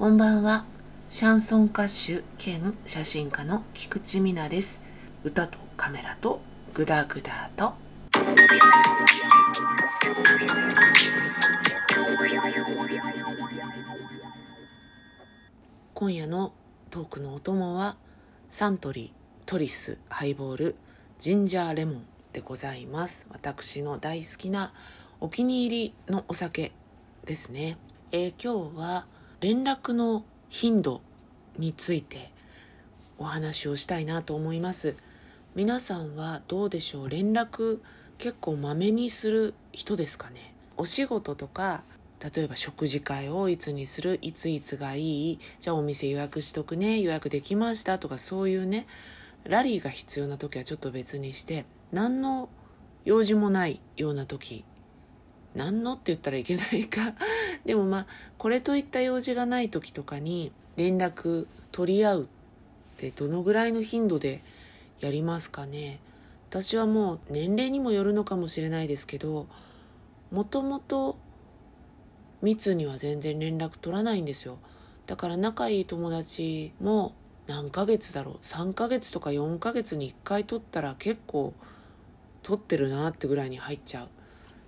こんばんは。シャンソン歌手兼写真家の菊池美奈です。歌とカメラとグダグダと。今夜のトークのお供はサントリートリスハイボールジンジャーレモンでございます。私の大好きなお気に入りのお酒ですね。えー今日は連絡の頻度についてお話をしたいなと思います。皆さんはどうでしょう？連絡結構まめにする人ですかね？お仕事とか例えば食事会をいつにする？いついつがいい？じゃあお店予約しとくね？予約できましたとかそういうねラリーが必要な時はちょっと別にして何の用事もないような時何のって言ったらいけないか。でもまあこれといった用事がない時とかに連絡取り合うってどのぐらいの頻度でやりますかね。私はもう年齢にもよるのかもしれないですけどもともと密には全然連絡取らないんですよ。だから仲いい友達も何ヶ月だろう3ヶ月とか4ヶ月に1回取ったら結構取ってるなってぐらいに入っちゃう。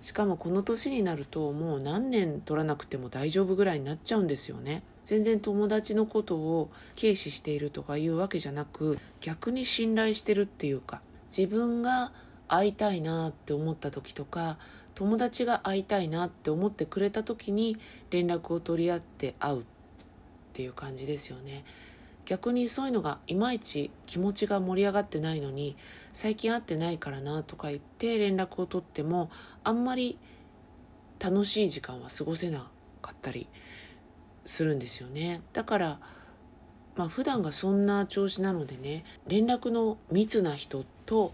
しかもこの年になるともう何年取らなくても大丈夫ぐらいになっちゃうんですよね。全然友達のことを軽視しているとかいうわけじゃなく逆に信頼してるっていうか自分が会いたいなって思った時とか友達が会いたいなって思ってくれた時に連絡を取り合って会うっていう感じですよね。逆にそういうのがいまいち気持ちが盛り上がってないのに最近会ってないからなとか言って連絡を取ってもあんまり楽しい時間は過ごせなかったりするんですよね。だからまあ普段がそんな調子なのでね連絡の密な人と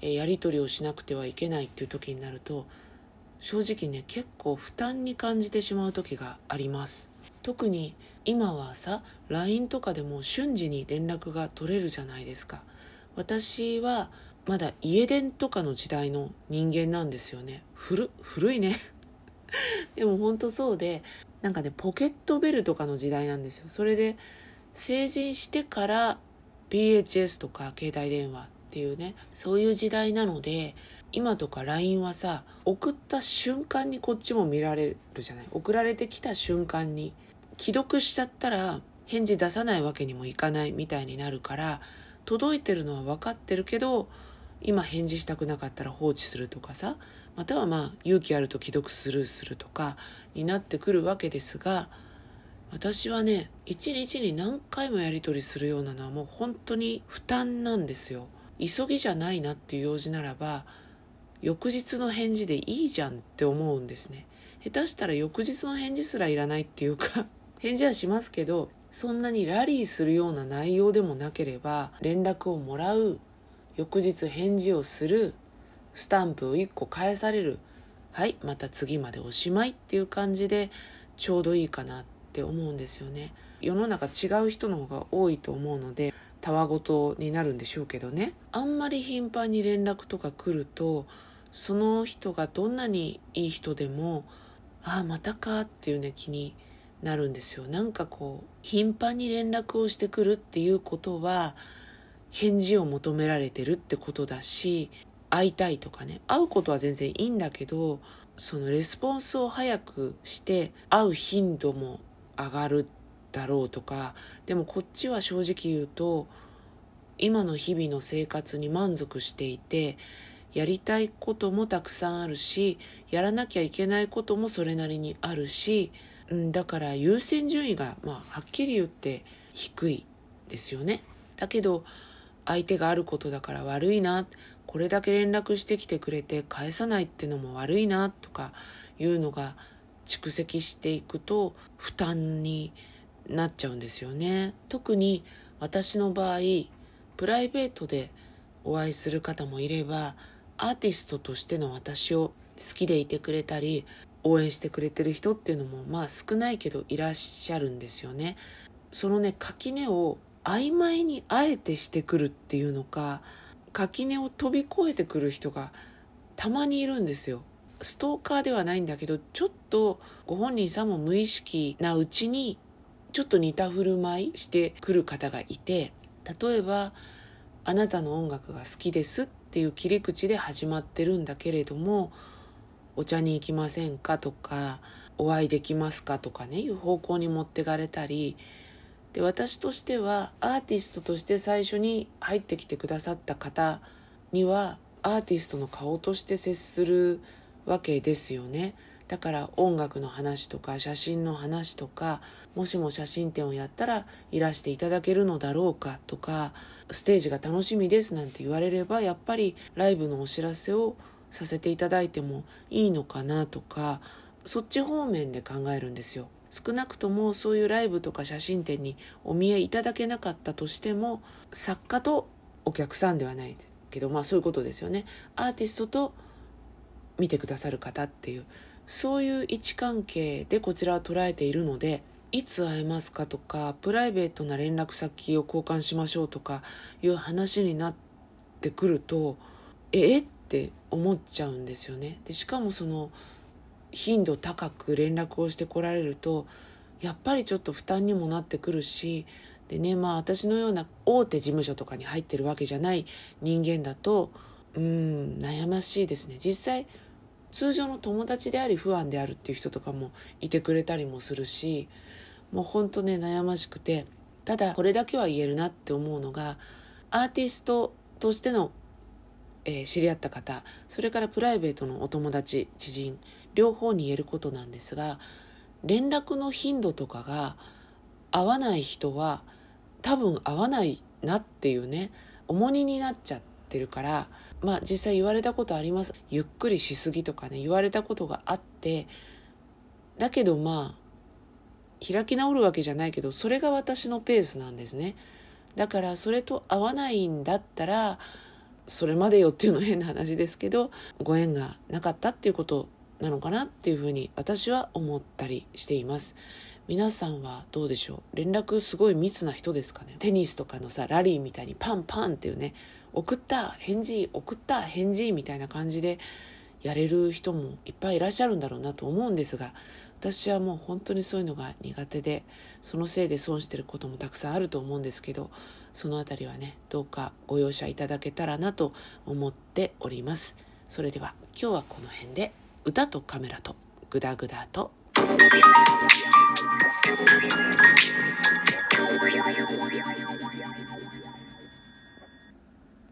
やり取りをしなくてはいけないっていう時になると正直ね結構負担に感じてしまう時があります。特に今はさ LINE とかでも瞬時に連絡が取れるじゃないですか。私はまだ家電とかの時代の人間なんですよね。古古いね。でも本当そうでなんかねポケットベルとかの時代なんですよ。それで成人してから PHS とか携帯電話っていうねそういう時代なので今とか LINE はさ送った瞬間にこっちも見られるじゃない。送られてきた瞬間に既読しちゃったら返事出さないわけにもいかないみたいになるから届いてるのは分かってるけど今返事したくなかったら放置するとかさまたはまあ勇気あると既読スルーするとかになってくるわけですが私はね一日に何回もやり取りするようなのはもう本当に負担なんですよ。急ぎじゃないなっていう用事ならば翌日の返事でいいじゃんって思うんですね。下手したら翌日の返事すらいらないっていうか返事はしますけどそんなにラリーするような内容でもなければ連絡をもらう翌日返事をするスタンプを1個返される。はいまた次までおしまいっていう感じでちょうどいいかなって思うんですよね。世の中違う人の方が多いと思うのでたわごとになるんでしょうけどね。あんまり頻繁に連絡とか来るとその人がどんなにいい人でもああまたかっていうね気になるんですよ。なんかこう頻繁に連絡をしてくるっていうことは返事を求められてるってことだし会いたいとかね。会うことは全然いいんだけどそのレスポンスを早くして会う頻度も上がるだろうとかでもこっちは正直言うと今の日々の生活に満足していてやりたいこともたくさんあるしやらなきゃいけないこともそれなりにあるし、うん、だから優先順位が、まあ、はっきり言って低いですよね。だけど相手があることだから悪いなこれだけ連絡してきてくれて返さないってのも悪いなとかいうのが蓄積していくと負担になっちゃうんですよね。特に私の場合プライベートでお会いする方もいればアーティストとしての私を好きでいてくれたり応援してくれてる人っていうのもまあ少ないけどいらっしゃるんですよね。そのね垣根を曖昧にあえてしてくるっていうのか垣根を飛び越えてくる人がたまにいるんですよ。ストーカーではないんだけどちょっとご本人さんも無意識なうちにちょっと似た振る舞いしてくる方がいて例えば「あなたの音楽が好きです」っていう切り口で始まってるんだけれども「お茶に行きませんか?」とか「お会いできますか?」とかねいう方向に持ってかれたりで私としてはアーティストとして最初に入ってきてくださった方にはアーティストの顔として接するわけですよね。だから音楽の話とか写真の話とかもしも写真展をやったらいらしていただけるのだろうかとかステージが楽しみですなんて言われればやっぱりライブのお知らせをさせていただいてもいいのかなとかそっち方面で考えるんですよ。少なくともそういうライブとか写真展にお見えいただけなかったとしても作家とお客さんではないけどまあそういうことですよねアーティストと見てくださる方っていうそういう位置関係でこちらは捉えているのでいつ会えますかとかプライベートな連絡先を交換しましょうとかいう話になってくるとええって思っちゃうんですよね。でしかもその頻度高く連絡をしてこられるとやっぱりちょっと負担にもなってくるしでねまあ私のような大手事務所とかに入ってるわけじゃない人間だとうん悩ましいですね実際通常の友達であり不安であるっていう人とかもいてくれたりもするしもうほんとね悩ましくてただこれだけは言えるなって思うのがアーティストとしての、えー、知り合った方それからプライベートのお友達知人両方に言えることなんですが連絡の頻度とかが合わない人は多分合わないなっていうね重荷になっちゃってるからまあ実際言われたことあります。ゆっくりしすぎとかね言われたことがあってだけどまあ開き直るわけじゃないけどそれが私のペースなんですね。だからそれと合わないんだったらそれまでよっていうの変な話ですけどご縁がなかったっていうことなのかなっていうふうに私は思ったりしています。皆さんはどうでしょう？連絡すごい密な人ですかね？テニスとかのさラリーみたいにパンパンっていうね送った返事送った返事みたいな感じでやれる人もいっぱいいらっしゃるんだろうなと思うんですが私はもう本当にそういうのが苦手でそのせいで損してることもたくさんあると思うんですけどその辺りはねどうかご容赦いただけたらなと思っております。それでは今日はこの辺で歌とカメラとグダグダと「